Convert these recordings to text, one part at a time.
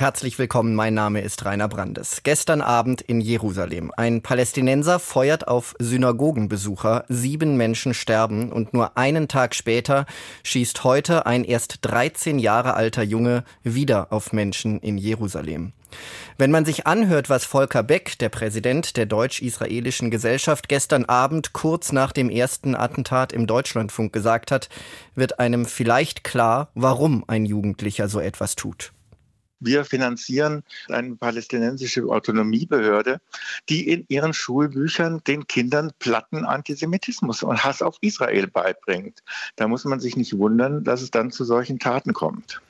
Herzlich willkommen, mein Name ist Rainer Brandes. Gestern Abend in Jerusalem. Ein Palästinenser feuert auf Synagogenbesucher, sieben Menschen sterben und nur einen Tag später schießt heute ein erst 13 Jahre alter Junge wieder auf Menschen in Jerusalem. Wenn man sich anhört, was Volker Beck, der Präsident der deutsch-israelischen Gesellschaft, gestern Abend kurz nach dem ersten Attentat im Deutschlandfunk gesagt hat, wird einem vielleicht klar, warum ein Jugendlicher so etwas tut. Wir finanzieren eine palästinensische Autonomiebehörde, die in ihren Schulbüchern den Kindern platten Antisemitismus und Hass auf Israel beibringt. Da muss man sich nicht wundern, dass es dann zu solchen Taten kommt.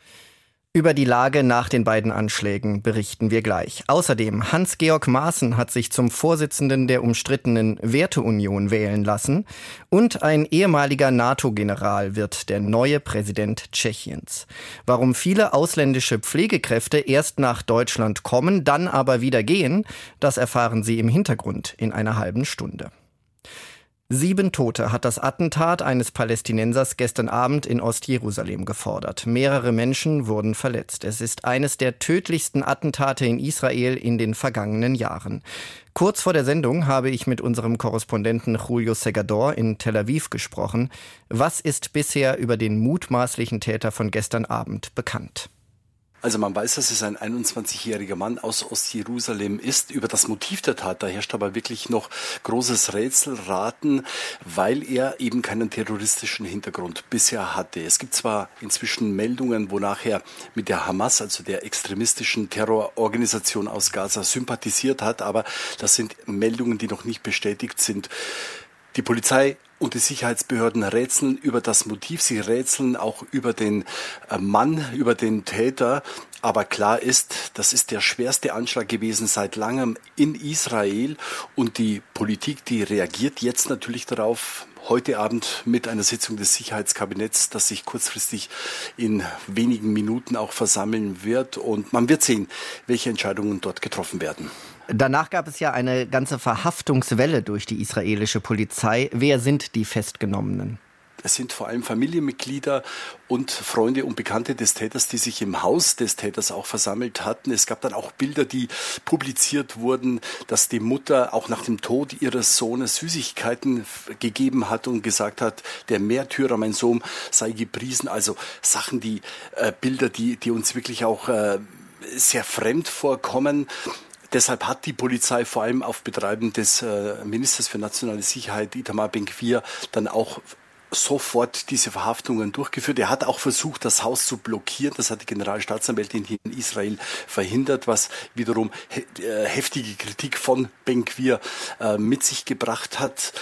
Über die Lage nach den beiden Anschlägen berichten wir gleich. Außerdem, Hans-Georg Maaßen hat sich zum Vorsitzenden der umstrittenen Werteunion wählen lassen und ein ehemaliger NATO-General wird der neue Präsident Tschechiens. Warum viele ausländische Pflegekräfte erst nach Deutschland kommen, dann aber wieder gehen, das erfahren Sie im Hintergrund in einer halben Stunde. Sieben Tote hat das Attentat eines Palästinensers gestern Abend in Ostjerusalem gefordert. Mehrere Menschen wurden verletzt. Es ist eines der tödlichsten Attentate in Israel in den vergangenen Jahren. Kurz vor der Sendung habe ich mit unserem Korrespondenten Julio Segador in Tel Aviv gesprochen. Was ist bisher über den mutmaßlichen Täter von gestern Abend bekannt? Also man weiß, dass es ein 21-jähriger Mann aus Ostjerusalem ist. Über das Motiv der Tat, da herrscht aber wirklich noch großes Rätselraten, weil er eben keinen terroristischen Hintergrund bisher hatte. Es gibt zwar inzwischen Meldungen, wonach er mit der Hamas, also der extremistischen Terrororganisation aus Gaza, sympathisiert hat, aber das sind Meldungen, die noch nicht bestätigt sind. Die Polizei und die Sicherheitsbehörden rätseln über das Motiv, sie rätseln auch über den äh, Mann, über den Täter. Aber klar ist, das ist der schwerste Anschlag gewesen seit langem in Israel und die Politik, die reagiert jetzt natürlich darauf, heute Abend mit einer Sitzung des Sicherheitskabinetts, das sich kurzfristig in wenigen Minuten auch versammeln wird. Und man wird sehen, welche Entscheidungen dort getroffen werden. Danach gab es ja eine ganze Verhaftungswelle durch die israelische Polizei. Wer sind die Festgenommenen? Es sind vor allem Familienmitglieder und Freunde und Bekannte des Täters, die sich im Haus des Täters auch versammelt hatten. Es gab dann auch Bilder, die publiziert wurden, dass die Mutter auch nach dem Tod ihres Sohnes Süßigkeiten gegeben hat und gesagt hat, der Märtyrer, mein Sohn, sei gepriesen. Also Sachen, die äh, Bilder, die, die uns wirklich auch äh, sehr fremd vorkommen. Deshalb hat die Polizei vor allem auf Betreiben des äh, Ministers für nationale Sicherheit, Itamar Ben-Gvir, dann auch sofort diese Verhaftungen durchgeführt. Er hat auch versucht, das Haus zu blockieren. Das hat die Generalstaatsanwältin hier in Israel verhindert, was wiederum äh, heftige Kritik von Ben-Gvir äh, mit sich gebracht hat.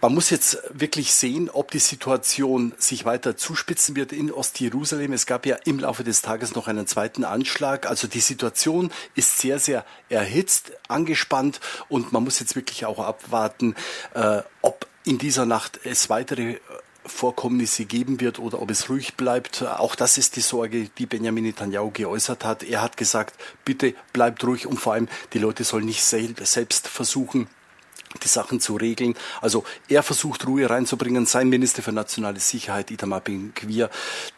Man muss jetzt wirklich sehen, ob die Situation sich weiter zuspitzen wird in Ostjerusalem. Es gab ja im Laufe des Tages noch einen zweiten Anschlag. Also die Situation ist sehr, sehr erhitzt, angespannt und man muss jetzt wirklich auch abwarten, äh, ob in dieser Nacht es weitere äh, Vorkommnisse geben wird oder ob es ruhig bleibt. Auch das ist die Sorge, die Benjamin Netanyahu geäußert hat. Er hat gesagt, bitte bleibt ruhig und vor allem die Leute sollen nicht selbst versuchen, die Sachen zu regeln. Also er versucht Ruhe reinzubringen. Sein Minister für nationale Sicherheit, Itamar Ben-Gvir,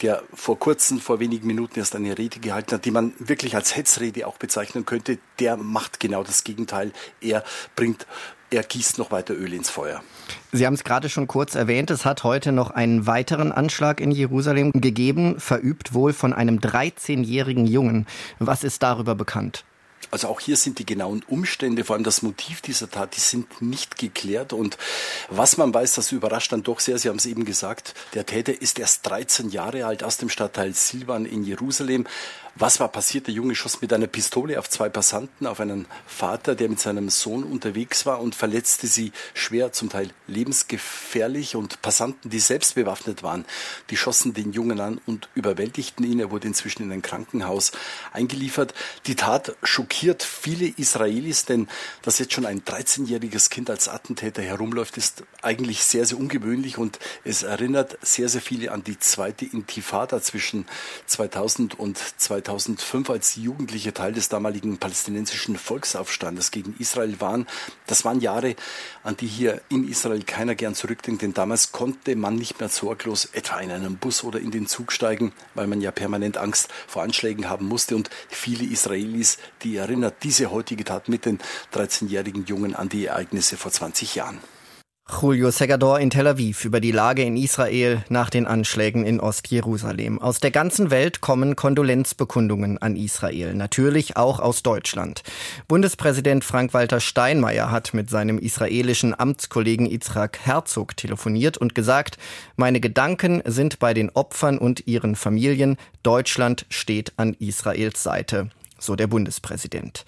der vor kurzem, vor wenigen Minuten erst eine Rede gehalten hat, die man wirklich als Hetzrede auch bezeichnen könnte, der macht genau das Gegenteil. Er bringt er gießt noch weiter Öl ins Feuer. Sie haben es gerade schon kurz erwähnt, es hat heute noch einen weiteren Anschlag in Jerusalem gegeben, verübt wohl von einem 13-jährigen Jungen. Was ist darüber bekannt? Also auch hier sind die genauen Umstände, vor allem das Motiv dieser Tat, die sind nicht geklärt. Und was man weiß, das überrascht dann doch sehr. Sie haben es eben gesagt, der Täter ist erst 13 Jahre alt aus dem Stadtteil Silvan in Jerusalem. Was war passiert? Der Junge schoss mit einer Pistole auf zwei Passanten, auf einen Vater, der mit seinem Sohn unterwegs war und verletzte sie schwer, zum Teil lebensgefährlich. Und Passanten, die selbst bewaffnet waren, die schossen den Jungen an und überwältigten ihn. Er wurde inzwischen in ein Krankenhaus eingeliefert. Die Tat schockiert viele Israelis, denn dass jetzt schon ein 13-jähriges Kind als Attentäter herumläuft, ist eigentlich sehr, sehr ungewöhnlich und es erinnert sehr, sehr viele an die zweite Intifada zwischen 2000 und 2000 2005 als Jugendliche Teil des damaligen palästinensischen Volksaufstandes gegen Israel waren. Das waren Jahre, an die hier in Israel keiner gern zurückdenkt, denn damals konnte man nicht mehr sorglos etwa in einen Bus oder in den Zug steigen, weil man ja permanent Angst vor Anschlägen haben musste. Und viele Israelis, die erinnert diese heutige Tat mit den 13-jährigen Jungen an die Ereignisse vor 20 Jahren. Julio Segador in Tel Aviv über die Lage in Israel nach den Anschlägen in Ostjerusalem. Aus der ganzen Welt kommen Kondolenzbekundungen an Israel, natürlich auch aus Deutschland. Bundespräsident Frank-Walter Steinmeier hat mit seinem israelischen Amtskollegen Yitzhak Herzog telefoniert und gesagt, meine Gedanken sind bei den Opfern und ihren Familien. Deutschland steht an Israels Seite, so der Bundespräsident.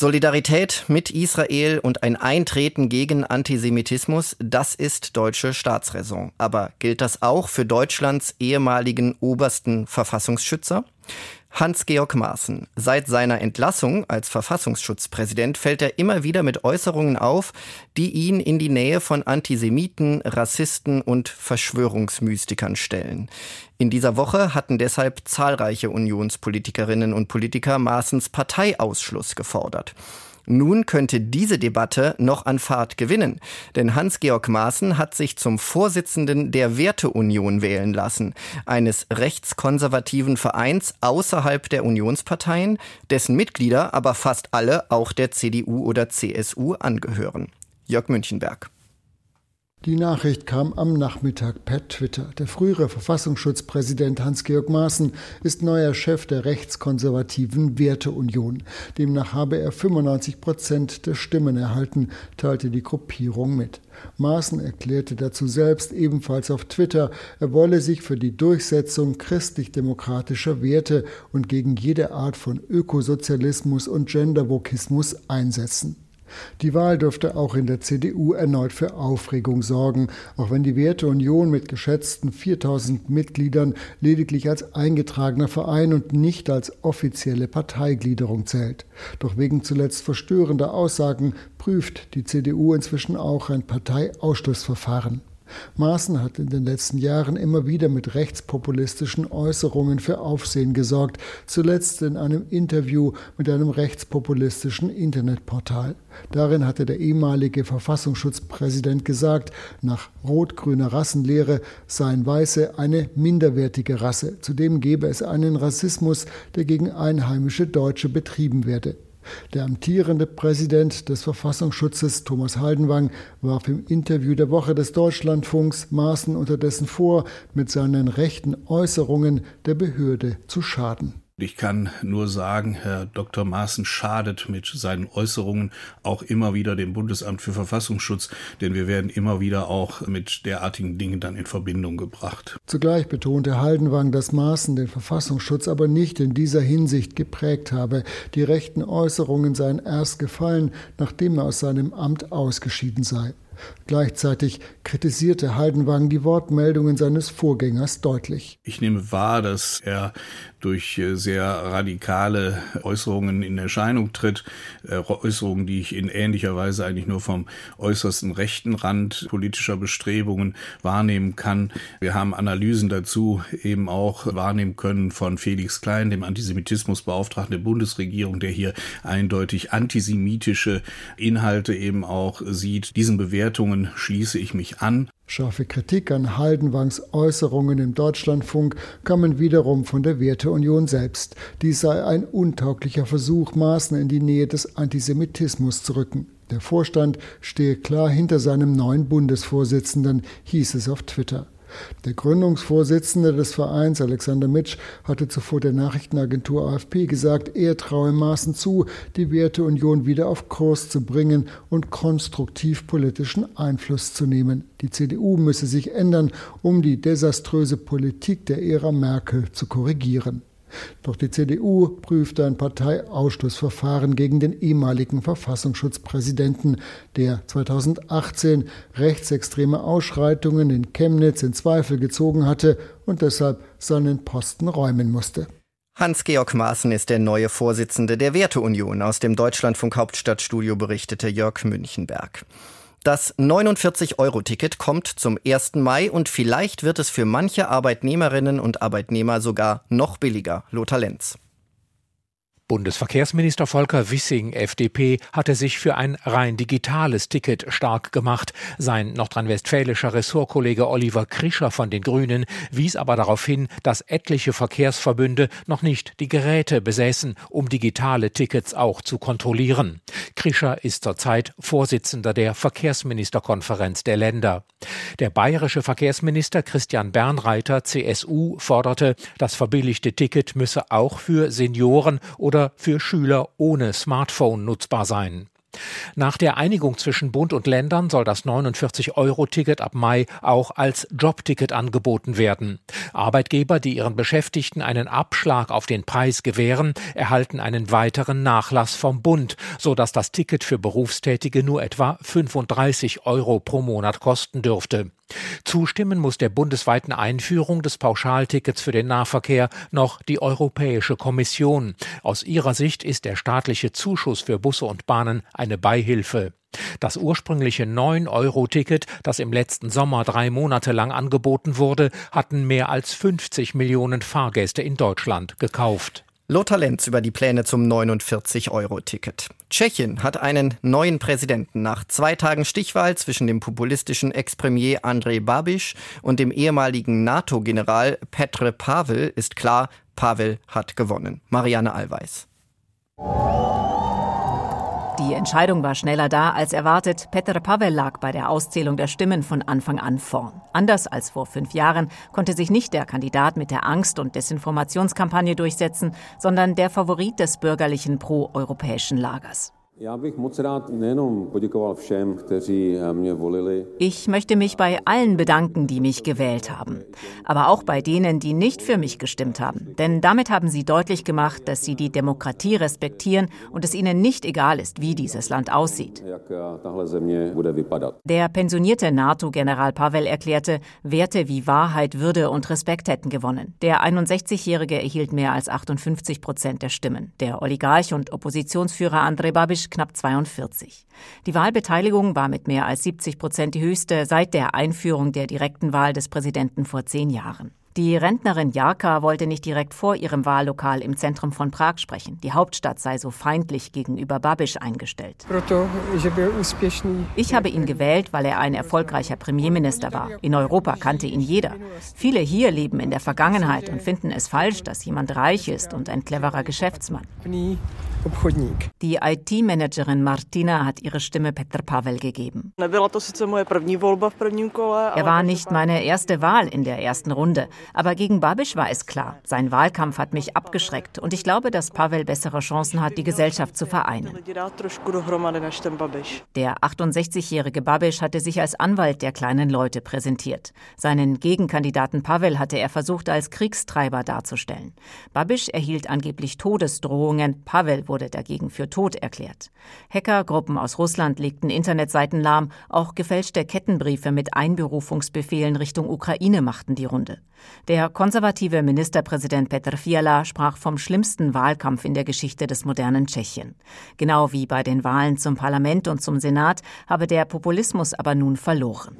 Solidarität mit Israel und ein Eintreten gegen Antisemitismus, das ist deutsche Staatsräson. Aber gilt das auch für Deutschlands ehemaligen obersten Verfassungsschützer? Hans-Georg Maaßen. Seit seiner Entlassung als Verfassungsschutzpräsident fällt er immer wieder mit Äußerungen auf, die ihn in die Nähe von Antisemiten, Rassisten und Verschwörungsmystikern stellen. In dieser Woche hatten deshalb zahlreiche Unionspolitikerinnen und Politiker Maaßens Parteiausschluss gefordert. Nun könnte diese Debatte noch an Fahrt gewinnen, denn Hans-Georg Maaßen hat sich zum Vorsitzenden der Werteunion wählen lassen, eines rechtskonservativen Vereins außerhalb der Unionsparteien, dessen Mitglieder aber fast alle auch der CDU oder CSU angehören. Jörg Münchenberg. Die Nachricht kam am Nachmittag per Twitter. Der frühere Verfassungsschutzpräsident Hans-Georg Maaßen ist neuer Chef der rechtskonservativen Werteunion. Demnach habe er 95 Prozent der Stimmen erhalten, teilte die Gruppierung mit. Maaßen erklärte dazu selbst ebenfalls auf Twitter, er wolle sich für die Durchsetzung christlich-demokratischer Werte und gegen jede Art von Ökosozialismus und Gendervokismus einsetzen. Die Wahl dürfte auch in der CDU erneut für Aufregung sorgen, auch wenn die Werteunion mit geschätzten 4000 Mitgliedern lediglich als eingetragener Verein und nicht als offizielle Parteigliederung zählt. Doch wegen zuletzt verstörender Aussagen prüft die CDU inzwischen auch ein Parteiausschlussverfahren. Maaßen hat in den letzten Jahren immer wieder mit rechtspopulistischen Äußerungen für Aufsehen gesorgt, zuletzt in einem Interview mit einem rechtspopulistischen Internetportal. Darin hatte der ehemalige Verfassungsschutzpräsident gesagt, nach rot-grüner Rassenlehre seien Weiße eine minderwertige Rasse. Zudem gebe es einen Rassismus, der gegen einheimische Deutsche betrieben werde. Der amtierende Präsident des Verfassungsschutzes, Thomas Haldenwang, warf im Interview der Woche des Deutschlandfunks Maaßen unterdessen vor, mit seinen rechten Äußerungen der Behörde zu schaden. Ich kann nur sagen, Herr Dr. Maaßen schadet mit seinen Äußerungen auch immer wieder dem Bundesamt für Verfassungsschutz, denn wir werden immer wieder auch mit derartigen Dingen dann in Verbindung gebracht. Zugleich betonte Haldenwang, dass Maaßen den Verfassungsschutz aber nicht in dieser Hinsicht geprägt habe. Die rechten Äußerungen seien erst gefallen, nachdem er aus seinem Amt ausgeschieden sei. Gleichzeitig kritisierte Haldenwang die Wortmeldungen seines Vorgängers deutlich. Ich nehme wahr, dass er durch äh, sehr radikale Äußerungen in Erscheinung tritt, äh, Äußerungen, die ich in ähnlicher Weise eigentlich nur vom äußersten rechten Rand politischer Bestrebungen wahrnehmen kann. Wir haben Analysen dazu eben auch wahrnehmen können von Felix Klein, dem Antisemitismusbeauftragten der Bundesregierung, der hier eindeutig antisemitische Inhalte eben auch sieht. Diesen Bewertungen schließe ich mich an. Scharfe Kritik an Haldenwangs Äußerungen im Deutschlandfunk kamen wiederum von der Werteunion selbst. Dies sei ein untauglicher Versuch, Maßen in die Nähe des Antisemitismus zu rücken. Der Vorstand stehe klar hinter seinem neuen Bundesvorsitzenden, hieß es auf Twitter. Der Gründungsvorsitzende des Vereins, Alexander Mitsch, hatte zuvor der Nachrichtenagentur AFP gesagt, er traue Maßen zu, die Werteunion wieder auf Kurs zu bringen und konstruktiv politischen Einfluss zu nehmen. Die CDU müsse sich ändern, um die desaströse Politik der Ära Merkel zu korrigieren. Doch die CDU prüfte ein Parteiausschlussverfahren gegen den ehemaligen Verfassungsschutzpräsidenten, der 2018 rechtsextreme Ausschreitungen in Chemnitz in Zweifel gezogen hatte und deshalb seinen Posten räumen musste. Hans-Georg Maaßen ist der neue Vorsitzende der Werteunion. Aus dem Deutschlandfunk Hauptstadtstudio berichtete Jörg Münchenberg. Das 49-Euro-Ticket kommt zum 1. Mai und vielleicht wird es für manche Arbeitnehmerinnen und Arbeitnehmer sogar noch billiger. Lothar Lenz. Bundesverkehrsminister Volker Wissing, FDP, hatte sich für ein rein digitales Ticket stark gemacht. Sein nordrhein-westfälischer Ressortkollege Oliver Krischer von den Grünen wies aber darauf hin, dass etliche Verkehrsverbünde noch nicht die Geräte besäßen, um digitale Tickets auch zu kontrollieren. Krischer ist zurzeit Vorsitzender der Verkehrsministerkonferenz der Länder. Der bayerische Verkehrsminister Christian Bernreiter, CSU, forderte, das verbilligte Ticket müsse auch für Senioren oder oder für Schüler ohne Smartphone nutzbar sein. Nach der Einigung zwischen Bund und Ländern soll das 49-Euro-Ticket ab Mai auch als Jobticket angeboten werden. Arbeitgeber, die ihren Beschäftigten einen Abschlag auf den Preis gewähren, erhalten einen weiteren Nachlass vom Bund, sodass das Ticket für Berufstätige nur etwa 35 Euro pro Monat kosten dürfte. Zustimmen muss der bundesweiten Einführung des Pauschaltickets für den Nahverkehr noch die Europäische Kommission. Aus ihrer Sicht ist der staatliche Zuschuss für Busse und Bahnen eine Beihilfe. Das ursprüngliche 9-Euro-Ticket, das im letzten Sommer drei Monate lang angeboten wurde, hatten mehr als 50 Millionen Fahrgäste in Deutschland gekauft. Lothar Lenz über die Pläne zum 49-Euro-Ticket. Tschechien hat einen neuen Präsidenten. Nach zwei Tagen Stichwahl zwischen dem populistischen Ex-Premier Andrej Babiš und dem ehemaligen NATO-General Petr Pavel ist klar, Pavel hat gewonnen. Marianne Allweis. Die Entscheidung war schneller da als erwartet. Petr Pavel lag bei der Auszählung der Stimmen von Anfang an vorn. Anders als vor fünf Jahren konnte sich nicht der Kandidat mit der Angst- und Desinformationskampagne durchsetzen, sondern der Favorit des bürgerlichen pro-europäischen Lagers. Ich möchte mich bei allen bedanken, die mich gewählt haben. Aber auch bei denen, die nicht für mich gestimmt haben. Denn damit haben sie deutlich gemacht, dass sie die Demokratie respektieren und es ihnen nicht egal ist, wie dieses Land aussieht. Der pensionierte NATO-General Pavel erklärte, Werte wie Wahrheit, Würde und Respekt hätten gewonnen. Der 61-Jährige erhielt mehr als 58 Prozent der Stimmen. Der Oligarch und Oppositionsführer Andrej Babiš knapp 42. Die Wahlbeteiligung war mit mehr als 70 Prozent die höchste seit der Einführung der direkten Wahl des Präsidenten vor zehn Jahren. Die Rentnerin Jarka wollte nicht direkt vor ihrem Wahllokal im Zentrum von Prag sprechen. Die Hauptstadt sei so feindlich gegenüber Babisch eingestellt. Ich habe ihn gewählt, weil er ein erfolgreicher Premierminister war. In Europa kannte ihn jeder. Viele hier leben in der Vergangenheit und finden es falsch, dass jemand reich ist und ein cleverer Geschäftsmann. Die IT-Managerin Martina hat ihre Stimme Petr Pavel gegeben. Er war nicht meine erste Wahl in der ersten Runde, aber gegen Babisch war es klar. Sein Wahlkampf hat mich abgeschreckt und ich glaube, dass Pavel bessere Chancen hat, die Gesellschaft zu vereinen. Der 68-jährige Babisch hatte sich als Anwalt der kleinen Leute präsentiert. Seinen Gegenkandidaten Pavel hatte er versucht, als Kriegstreiber darzustellen. Babisch erhielt angeblich Todesdrohungen, Pavel wurde dagegen für tot erklärt. Hackergruppen aus Russland legten Internetseiten lahm, auch gefälschte Kettenbriefe mit Einberufungsbefehlen Richtung Ukraine machten die Runde. Der konservative Ministerpräsident Petr Fiala sprach vom schlimmsten Wahlkampf in der Geschichte des modernen Tschechien. Genau wie bei den Wahlen zum Parlament und zum Senat habe der Populismus aber nun verloren.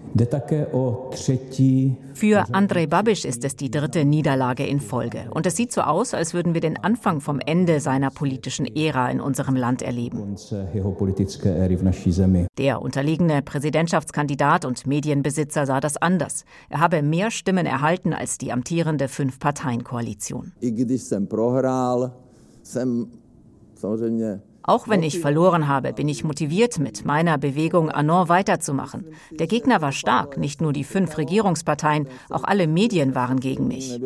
Für Andrej Babiš ist es die dritte Niederlage in Folge. Und es sieht so aus, als würden wir den Anfang vom Ende seiner politischen Ära in unserem Land erleben. Der unterlegene Präsidentschaftskandidat und Medienbesitzer sah das anders. Er habe mehr Stimmen erhalten als die amtierende Fünf-Parteien-Koalition. Auch wenn ich verloren habe, bin ich motiviert, mit meiner Bewegung Anon weiterzumachen. Der Gegner war stark, nicht nur die fünf Regierungsparteien, auch alle Medien waren gegen mich.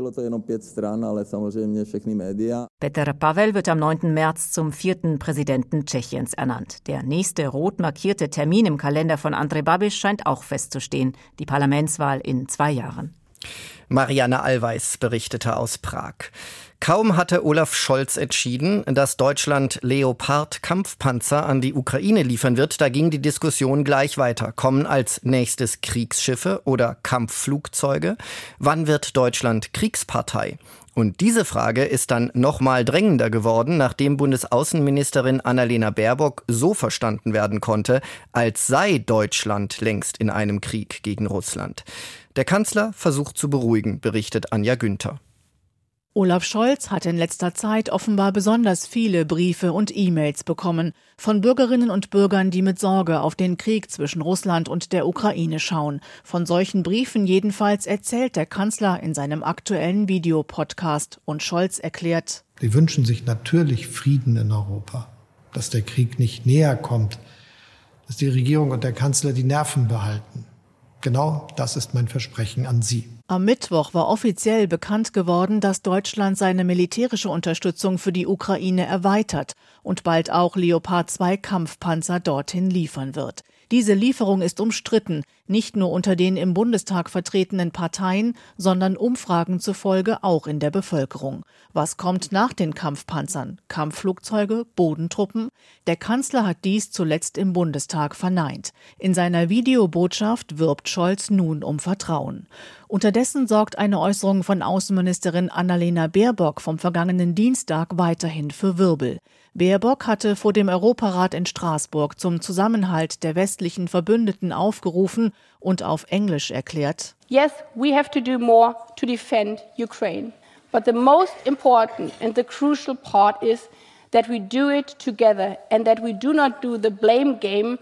Petr Pavel wird am 9. März zum vierten Präsidenten Tschechiens ernannt. Der nächste rot markierte Termin im Kalender von Andrej Babiš scheint auch festzustehen, die Parlamentswahl in zwei Jahren. Marianne Allweis berichtete aus Prag. Kaum hatte Olaf Scholz entschieden, dass Deutschland Leopard-Kampfpanzer an die Ukraine liefern wird, da ging die Diskussion gleich weiter. Kommen als nächstes Kriegsschiffe oder Kampfflugzeuge? Wann wird Deutschland Kriegspartei? Und diese Frage ist dann noch mal drängender geworden, nachdem Bundesaußenministerin Annalena Baerbock so verstanden werden konnte, als sei Deutschland längst in einem Krieg gegen Russland. Der Kanzler versucht zu beruhigen, berichtet Anja Günther. Olaf Scholz hat in letzter Zeit offenbar besonders viele Briefe und E-Mails bekommen von Bürgerinnen und Bürgern, die mit Sorge auf den Krieg zwischen Russland und der Ukraine schauen. Von solchen Briefen jedenfalls erzählt der Kanzler in seinem aktuellen Videopodcast und Scholz erklärt, Sie wünschen sich natürlich Frieden in Europa, dass der Krieg nicht näher kommt, dass die Regierung und der Kanzler die Nerven behalten. Genau das ist mein Versprechen an Sie. Am Mittwoch war offiziell bekannt geworden, dass Deutschland seine militärische Unterstützung für die Ukraine erweitert und bald auch Leopard 2 Kampfpanzer dorthin liefern wird. Diese Lieferung ist umstritten, nicht nur unter den im Bundestag vertretenen Parteien, sondern Umfragen zufolge auch in der Bevölkerung. Was kommt nach den Kampfpanzern? Kampfflugzeuge, Bodentruppen? Der Kanzler hat dies zuletzt im Bundestag verneint. In seiner Videobotschaft wirbt Scholz nun um Vertrauen. Unterdessen sorgt eine Äußerung von Außenministerin Annalena Baerbock vom vergangenen Dienstag weiterhin für Wirbel. Baerbock hatte vor dem Europarat in Straßburg zum Zusammenhalt der westlichen Verbündeten aufgerufen und auf Englisch erklärt Yes, we have to do more to defend Ukraine. But the most important and the crucial part is that we do it together and that we do not do the blame game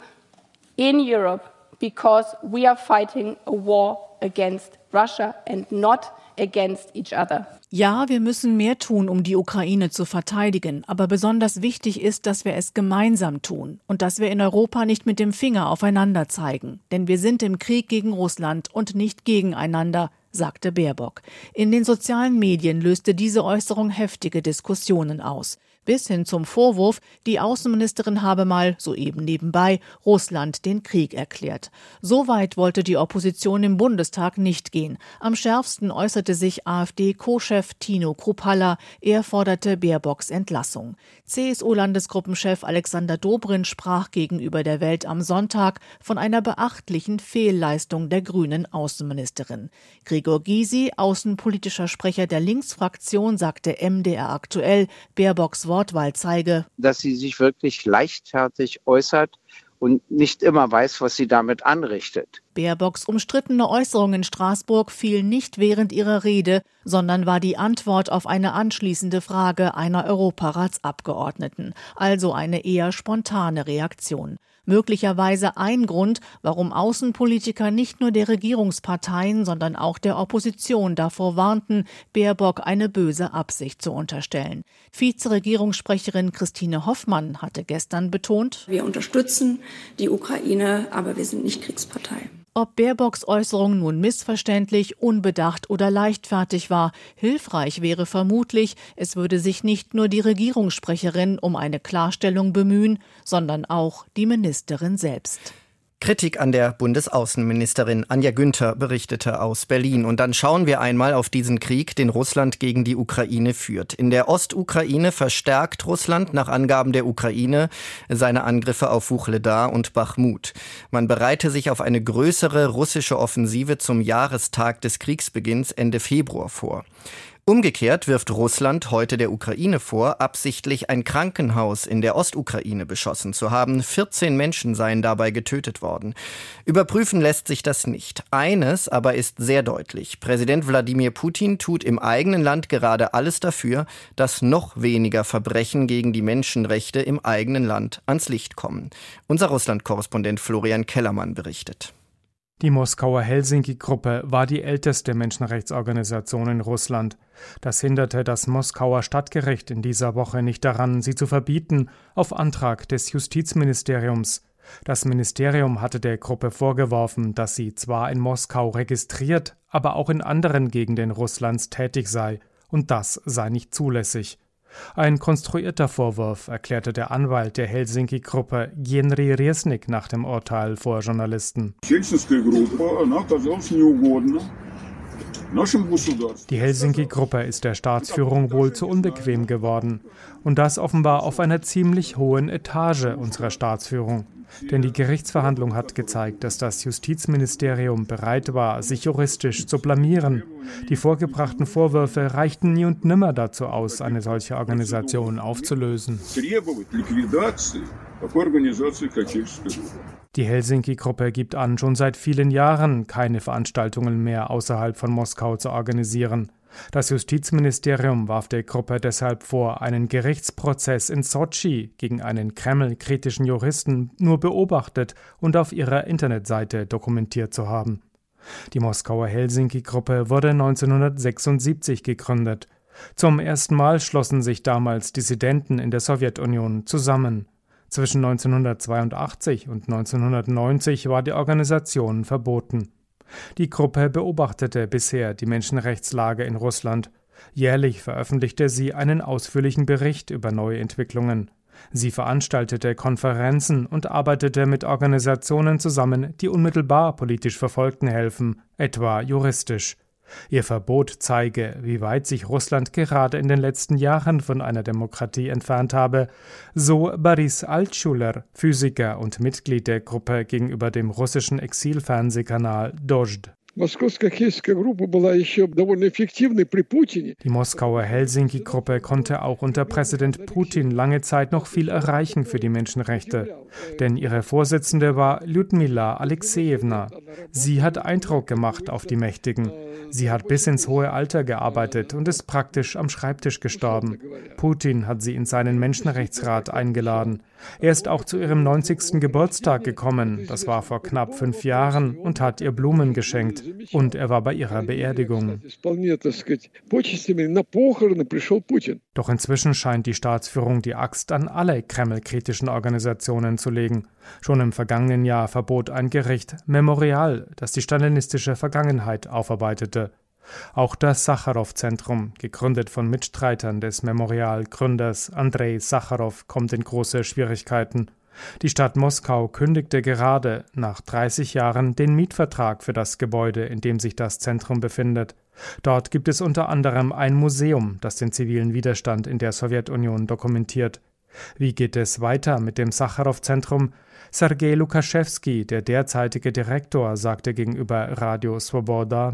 in Europe because we are fighting a war against Russia and not against each other. Ja, wir müssen mehr tun, um die Ukraine zu verteidigen, aber besonders wichtig ist, dass wir es gemeinsam tun und dass wir in Europa nicht mit dem Finger aufeinander zeigen, denn wir sind im Krieg gegen Russland und nicht gegeneinander, sagte Baerbock. In den sozialen Medien löste diese Äußerung heftige Diskussionen aus bis hin zum Vorwurf, die Außenministerin habe mal, soeben nebenbei, Russland den Krieg erklärt. So weit wollte die Opposition im Bundestag nicht gehen. Am schärfsten äußerte sich AfD-Co-Chef Tino Kruppalla. Er forderte Baerbocks Entlassung. CSU-Landesgruppenchef Alexander Dobrindt sprach gegenüber der Welt am Sonntag von einer beachtlichen Fehlleistung der grünen Außenministerin. Gregor Gysi, außenpolitischer Sprecher der Linksfraktion, sagte MDR aktuell, Baerbocks Wortwahl zeige, dass sie sich wirklich leichtfertig äußert und nicht immer weiß, was sie damit anrichtet. Baerbocks umstrittene Äußerung in Straßburg fiel nicht während ihrer Rede, sondern war die Antwort auf eine anschließende Frage einer Europaratsabgeordneten, also eine eher spontane Reaktion möglicherweise ein Grund, warum Außenpolitiker nicht nur der Regierungsparteien, sondern auch der Opposition davor warnten, Baerbock eine böse Absicht zu unterstellen. Vizeregierungssprecherin Christine Hoffmann hatte gestern betont, wir unterstützen die Ukraine, aber wir sind nicht Kriegspartei. Ob Baerbocks Äußerung nun missverständlich, unbedacht oder leichtfertig war, hilfreich wäre vermutlich, es würde sich nicht nur die Regierungssprecherin um eine Klarstellung bemühen, sondern auch die Ministerin selbst. Kritik an der Bundesaußenministerin Anja Günther berichtete aus Berlin. Und dann schauen wir einmal auf diesen Krieg, den Russland gegen die Ukraine führt. In der Ostukraine verstärkt Russland nach Angaben der Ukraine seine Angriffe auf Wuchledar und Bachmut. Man bereite sich auf eine größere russische Offensive zum Jahrestag des Kriegsbeginns Ende Februar vor. Umgekehrt wirft Russland heute der Ukraine vor, absichtlich ein Krankenhaus in der Ostukraine beschossen zu haben. 14 Menschen seien dabei getötet worden. Überprüfen lässt sich das nicht. Eines aber ist sehr deutlich. Präsident Wladimir Putin tut im eigenen Land gerade alles dafür, dass noch weniger Verbrechen gegen die Menschenrechte im eigenen Land ans Licht kommen. Unser Russland-Korrespondent Florian Kellermann berichtet. Die Moskauer Helsinki-Gruppe war die älteste Menschenrechtsorganisation in Russland. Das hinderte das Moskauer Stadtgericht in dieser Woche nicht daran, sie zu verbieten, auf Antrag des Justizministeriums. Das Ministerium hatte der Gruppe vorgeworfen, dass sie zwar in Moskau registriert, aber auch in anderen Gegenden Russlands tätig sei, und das sei nicht zulässig. Ein konstruierter Vorwurf, erklärte der Anwalt der Helsinki-Gruppe Genri Riesnik nach dem Urteil vor Journalisten. Die Helsinki-Gruppe ist der Staatsführung wohl zu unbequem geworden. Und das offenbar auf einer ziemlich hohen Etage unserer Staatsführung. Denn die Gerichtsverhandlung hat gezeigt, dass das Justizministerium bereit war, sich juristisch zu blamieren. Die vorgebrachten Vorwürfe reichten nie und nimmer dazu aus, eine solche Organisation aufzulösen. Die Helsinki-Gruppe gibt an, schon seit vielen Jahren keine Veranstaltungen mehr außerhalb von Moskau zu organisieren. Das Justizministerium warf der Gruppe deshalb vor, einen Gerichtsprozess in Sotschi gegen einen Kreml-kritischen Juristen nur beobachtet und auf ihrer Internetseite dokumentiert zu haben. Die Moskauer Helsinki-Gruppe wurde 1976 gegründet. Zum ersten Mal schlossen sich damals Dissidenten in der Sowjetunion zusammen. Zwischen 1982 und 1990 war die Organisation verboten. Die Gruppe beobachtete bisher die Menschenrechtslage in Russland. Jährlich veröffentlichte sie einen ausführlichen Bericht über neue Entwicklungen. Sie veranstaltete Konferenzen und arbeitete mit Organisationen zusammen, die unmittelbar politisch Verfolgten helfen, etwa juristisch. Ihr Verbot zeige, wie weit sich Russland gerade in den letzten Jahren von einer Demokratie entfernt habe, so Boris Altschuler, Physiker und Mitglied der Gruppe gegenüber dem russischen Exilfernsehkanal Dozhd. Die Moskauer Helsinki-Gruppe konnte auch unter Präsident Putin lange Zeit noch viel erreichen für die Menschenrechte. Denn ihre Vorsitzende war Lyudmila Alexejewna. Sie hat Eindruck gemacht auf die Mächtigen. Sie hat bis ins hohe Alter gearbeitet und ist praktisch am Schreibtisch gestorben. Putin hat sie in seinen Menschenrechtsrat eingeladen. Er ist auch zu ihrem 90. Geburtstag gekommen, das war vor knapp fünf Jahren, und hat ihr Blumen geschenkt. Und er war bei ihrer Beerdigung. Doch inzwischen scheint die Staatsführung die Axt an alle Kreml-kritischen Organisationen zu legen. Schon im vergangenen Jahr verbot ein Gericht Memorial, das die stalinistische Vergangenheit aufarbeitete. Auch das Sacharow-Zentrum, gegründet von Mitstreitern des Memorial-Gründers Andrei Sacharow, kommt in große Schwierigkeiten. Die Stadt Moskau kündigte gerade nach 30 Jahren den Mietvertrag für das Gebäude, in dem sich das Zentrum befindet. Dort gibt es unter anderem ein Museum, das den zivilen Widerstand in der Sowjetunion dokumentiert. Wie geht es weiter mit dem Sacharow-Zentrum? Sergei Lukaschewski, der derzeitige Direktor, sagte gegenüber Radio Svoboda,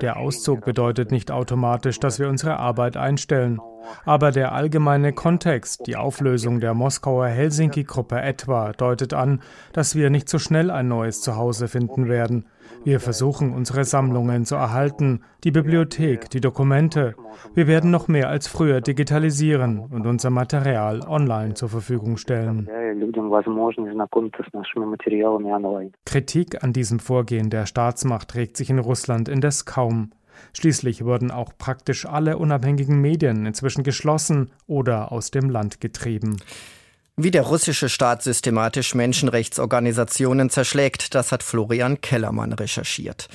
der Auszug bedeutet nicht automatisch, dass wir unsere Arbeit einstellen. Aber der allgemeine Kontext, die Auflösung der Moskauer Helsinki-Gruppe etwa, deutet an, dass wir nicht so schnell ein neues Zuhause finden werden. Wir versuchen, unsere Sammlungen zu erhalten, die Bibliothek, die Dokumente. Wir werden noch mehr als früher digitalisieren und unser Material online zur Verfügung stellen. Kritik an diesem Vorgehen der Staatsmacht regt sich in Russland indes kaum. Schließlich wurden auch praktisch alle unabhängigen Medien inzwischen geschlossen oder aus dem Land getrieben. Wie der russische Staat systematisch Menschenrechtsorganisationen zerschlägt, das hat Florian Kellermann recherchiert.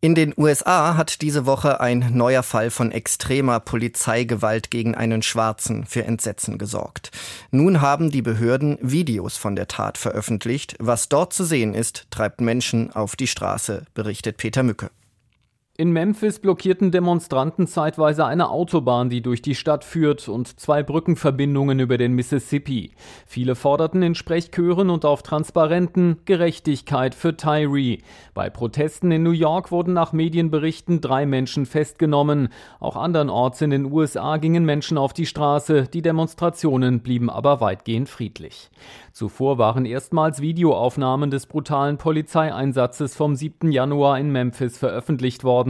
In den USA hat diese Woche ein neuer Fall von extremer Polizeigewalt gegen einen Schwarzen für Entsetzen gesorgt. Nun haben die Behörden Videos von der Tat veröffentlicht. Was dort zu sehen ist, treibt Menschen auf die Straße, berichtet Peter Mücke. In Memphis blockierten Demonstranten zeitweise eine Autobahn, die durch die Stadt führt, und zwei Brückenverbindungen über den Mississippi. Viele forderten in Sprechchören und auf Transparenten Gerechtigkeit für Tyree. Bei Protesten in New York wurden nach Medienberichten drei Menschen festgenommen. Auch andernorts in den USA gingen Menschen auf die Straße. Die Demonstrationen blieben aber weitgehend friedlich. Zuvor waren erstmals Videoaufnahmen des brutalen Polizeieinsatzes vom 7. Januar in Memphis veröffentlicht worden.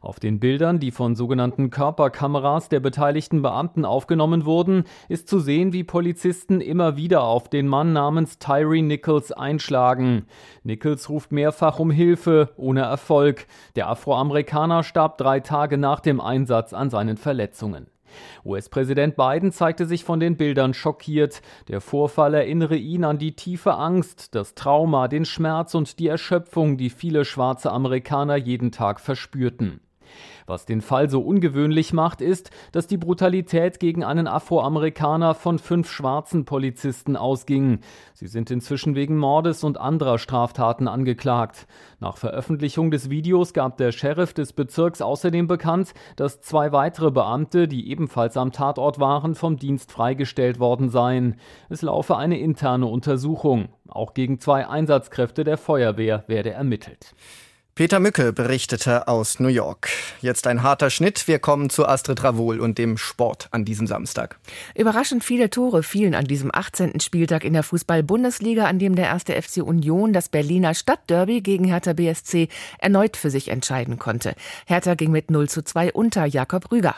Auf den Bildern, die von sogenannten Körperkameras der beteiligten Beamten aufgenommen wurden, ist zu sehen, wie Polizisten immer wieder auf den Mann namens Tyree Nichols einschlagen. Nichols ruft mehrfach um Hilfe, ohne Erfolg. Der Afroamerikaner starb drei Tage nach dem Einsatz an seinen Verletzungen. US-Präsident Biden zeigte sich von den Bildern schockiert. Der Vorfall erinnere ihn an die tiefe Angst, das Trauma, den Schmerz und die Erschöpfung, die viele schwarze Amerikaner jeden Tag verspürten. Was den Fall so ungewöhnlich macht, ist, dass die Brutalität gegen einen Afroamerikaner von fünf schwarzen Polizisten ausging. Sie sind inzwischen wegen Mordes und anderer Straftaten angeklagt. Nach Veröffentlichung des Videos gab der Sheriff des Bezirks außerdem bekannt, dass zwei weitere Beamte, die ebenfalls am Tatort waren, vom Dienst freigestellt worden seien. Es laufe eine interne Untersuchung. Auch gegen zwei Einsatzkräfte der Feuerwehr werde ermittelt. Peter Mücke berichtete aus New York. Jetzt ein harter Schnitt. Wir kommen zu Astrid Ravol und dem Sport an diesem Samstag. Überraschend viele Tore fielen an diesem 18. Spieltag in der Fußball-Bundesliga, an dem der erste FC Union das Berliner Stadtderby gegen Hertha BSC erneut für sich entscheiden konnte. Hertha ging mit 0 zu 2 unter Jakob Rüger.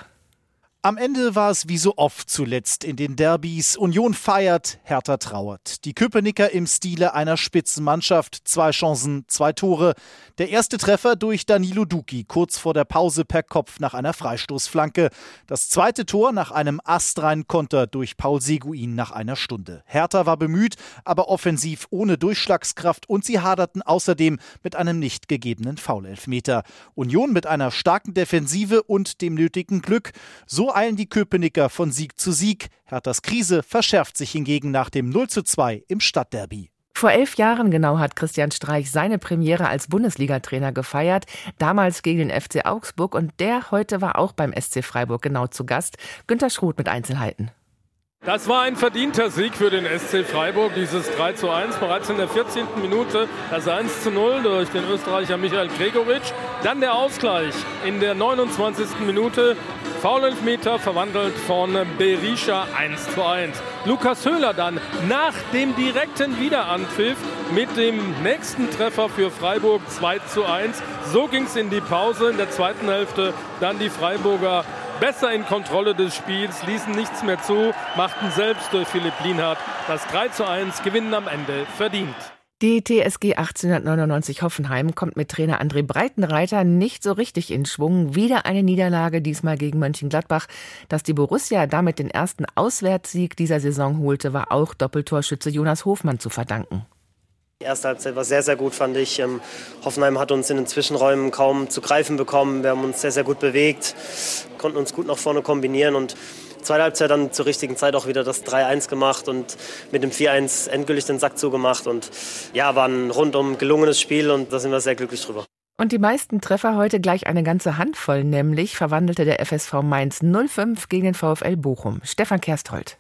Am Ende war es wie so oft zuletzt in den Derbys. Union feiert, Hertha trauert. Die Köpenicker im Stile einer Spitzenmannschaft. Zwei Chancen, zwei Tore. Der erste Treffer durch Danilo Duki, kurz vor der Pause per Kopf nach einer Freistoßflanke. Das zweite Tor nach einem astreinen Konter durch Paul Seguin nach einer Stunde. Hertha war bemüht, aber offensiv ohne Durchschlagskraft und sie haderten außerdem mit einem nicht gegebenen Foulelfmeter. Union mit einer starken Defensive und dem nötigen Glück. So eilen die Köpenicker von Sieg zu Sieg. Herthas Krise verschärft sich hingegen nach dem 0 zu 2 im Stadtderby. Vor elf Jahren genau hat Christian Streich seine Premiere als Bundesliga-Trainer gefeiert, damals gegen den FC Augsburg und der heute war auch beim SC Freiburg genau zu Gast. Günter Schroth mit Einzelheiten. Das war ein verdienter Sieg für den SC Freiburg, dieses 3 zu 1, bereits in der 14. Minute das 1 zu 0 durch den Österreicher Michael Gregoritsch. Dann der Ausgleich in der 29. Minute, Foulelfmeter verwandelt von Berisha 1 zu 1. Lukas Höhler dann nach dem direkten Wiederanpfiff mit dem nächsten Treffer für Freiburg 2 zu 1. So ging es in die Pause in der zweiten Hälfte. Dann die Freiburger besser in Kontrolle des Spiels, ließen nichts mehr zu, machten selbst durch Philipp Lienhardt das 3 zu 1, gewinnen am Ende verdient. Die TSG 1899 Hoffenheim kommt mit Trainer André Breitenreiter nicht so richtig in Schwung. Wieder eine Niederlage, diesmal gegen Mönchengladbach. Dass die Borussia damit den ersten Auswärtssieg dieser Saison holte, war auch Doppeltorschütze Jonas Hofmann zu verdanken. Die erste Halbzeit war sehr, sehr gut, fand ich. Ähm, Hoffenheim hat uns in den Zwischenräumen kaum zu greifen bekommen. Wir haben uns sehr, sehr gut bewegt, konnten uns gut nach vorne kombinieren und zweite Halbzeit dann zur richtigen Zeit auch wieder das 3-1 gemacht und mit dem 4-1 endgültig den Sack zugemacht. Und ja, war ein rundum gelungenes Spiel und da sind wir sehr glücklich drüber. Und die meisten Treffer heute gleich eine ganze Handvoll, nämlich verwandelte der FSV Mainz 05 gegen den VfL Bochum. Stefan Kersthold.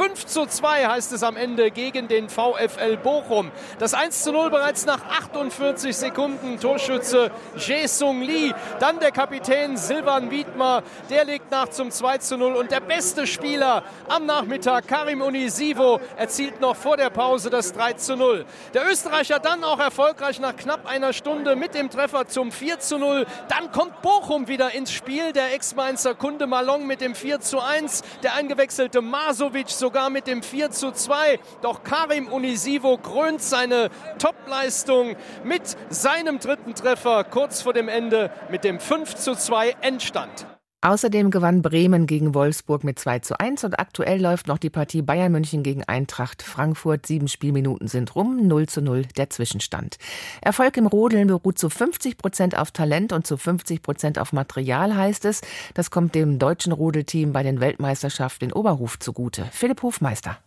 5 zu 2 heißt es am Ende gegen den VfL Bochum. Das 1 zu 0 bereits nach 48 Sekunden. Torschütze Jae-Sung Lee. Dann der Kapitän Silvan Wiedmer. Der legt nach zum 2 zu 0. Und der beste Spieler am Nachmittag, Karim Unisivo, erzielt noch vor der Pause das 3 zu 0. Der Österreicher dann auch erfolgreich nach knapp einer Stunde mit dem Treffer zum 4 zu 0. Dann kommt Bochum wieder ins Spiel. Der Ex-Mainzer Kunde Malong mit dem 4 zu 1. Der eingewechselte Masovic sogar mit dem 4 zu 2. Doch Karim Unisivo krönt seine Topleistung mit seinem dritten Treffer kurz vor dem Ende mit dem 5 zu 2 Endstand. Außerdem gewann Bremen gegen Wolfsburg mit 2 zu 1 und aktuell läuft noch die Partie Bayern München gegen Eintracht Frankfurt. Sieben Spielminuten sind rum, 0 zu 0 der Zwischenstand. Erfolg im Rodeln beruht zu 50 Prozent auf Talent und zu 50 Prozent auf Material, heißt es. Das kommt dem deutschen Rodelteam bei den Weltmeisterschaften in Oberhof zugute. Philipp Hofmeister.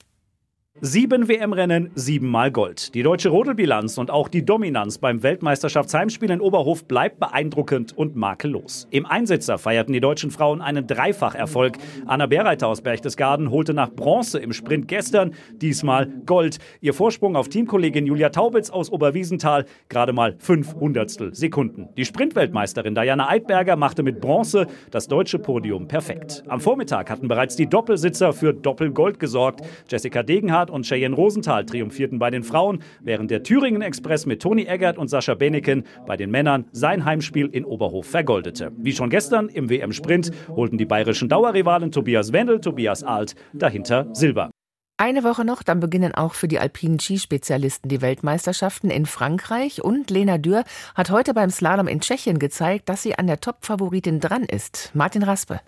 Sieben WM-Rennen, siebenmal Gold. Die deutsche Rodelbilanz und auch die Dominanz beim Weltmeisterschaftsheimspiel in Oberhof bleibt beeindruckend und makellos. Im Einsitzer feierten die deutschen Frauen einen Dreifacherfolg. Anna Berreiter aus Berchtesgaden holte nach Bronze im Sprint gestern, diesmal Gold. Ihr Vorsprung auf Teamkollegin Julia Taubitz aus Oberwiesenthal gerade mal fünf Hundertstel Sekunden. Die Sprintweltmeisterin Diana Eidberger machte mit Bronze das deutsche Podium perfekt. Am Vormittag hatten bereits die Doppelsitzer für Doppelgold gesorgt. Jessica Degenhardt Reinhardt und Cheyenne Rosenthal triumphierten bei den Frauen, während der Thüringen Express mit Toni Eggert und Sascha Beneken bei den Männern sein Heimspiel in Oberhof vergoldete. Wie schon gestern im WM-Sprint holten die bayerischen Dauerrivalen Tobias Wendel, Tobias Alt dahinter Silber. Eine Woche noch, dann beginnen auch für die alpinen Skispezialisten die Weltmeisterschaften in Frankreich und Lena Dürr hat heute beim Slalom in Tschechien gezeigt, dass sie an der Top-Favoritin dran ist. Martin Raspe.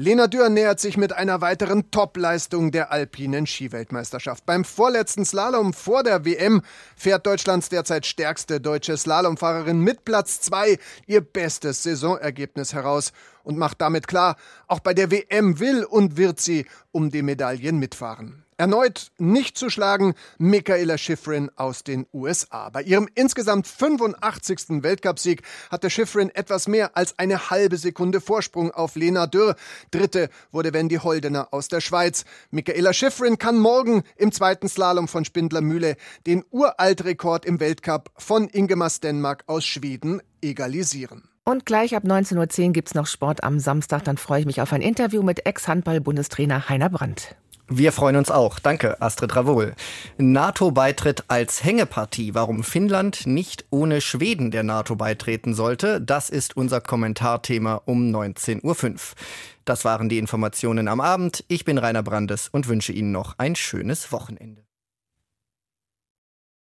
Lena Dürr nähert sich mit einer weiteren Topleistung der alpinen Skiweltmeisterschaft. Beim vorletzten Slalom vor der WM fährt Deutschlands derzeit stärkste deutsche Slalomfahrerin mit Platz 2 ihr bestes Saisonergebnis heraus und macht damit klar, auch bei der WM will und wird sie um die Medaillen mitfahren. Erneut nicht zu schlagen Michaela Schifrin aus den USA. Bei ihrem insgesamt 85. Weltcupsieg hatte Schifrin etwas mehr als eine halbe Sekunde Vorsprung auf Lena Dürr. Dritte wurde Wendy Holdener aus der Schweiz. Michaela Schifrin kann morgen im zweiten Slalom von Spindler Mühle den Uraltrekord im Weltcup von Ingemar Stenmark aus Schweden egalisieren. Und gleich ab 19.10 Uhr gibt es noch Sport am Samstag. Dann freue ich mich auf ein Interview mit Ex-Handball-Bundestrainer Heiner Brandt. Wir freuen uns auch. Danke, Astrid Ravol. NATO-Beitritt als Hängepartie. Warum Finnland nicht ohne Schweden der NATO beitreten sollte, das ist unser Kommentarthema um 19.05 Uhr. Das waren die Informationen am Abend. Ich bin Rainer Brandes und wünsche Ihnen noch ein schönes Wochenende.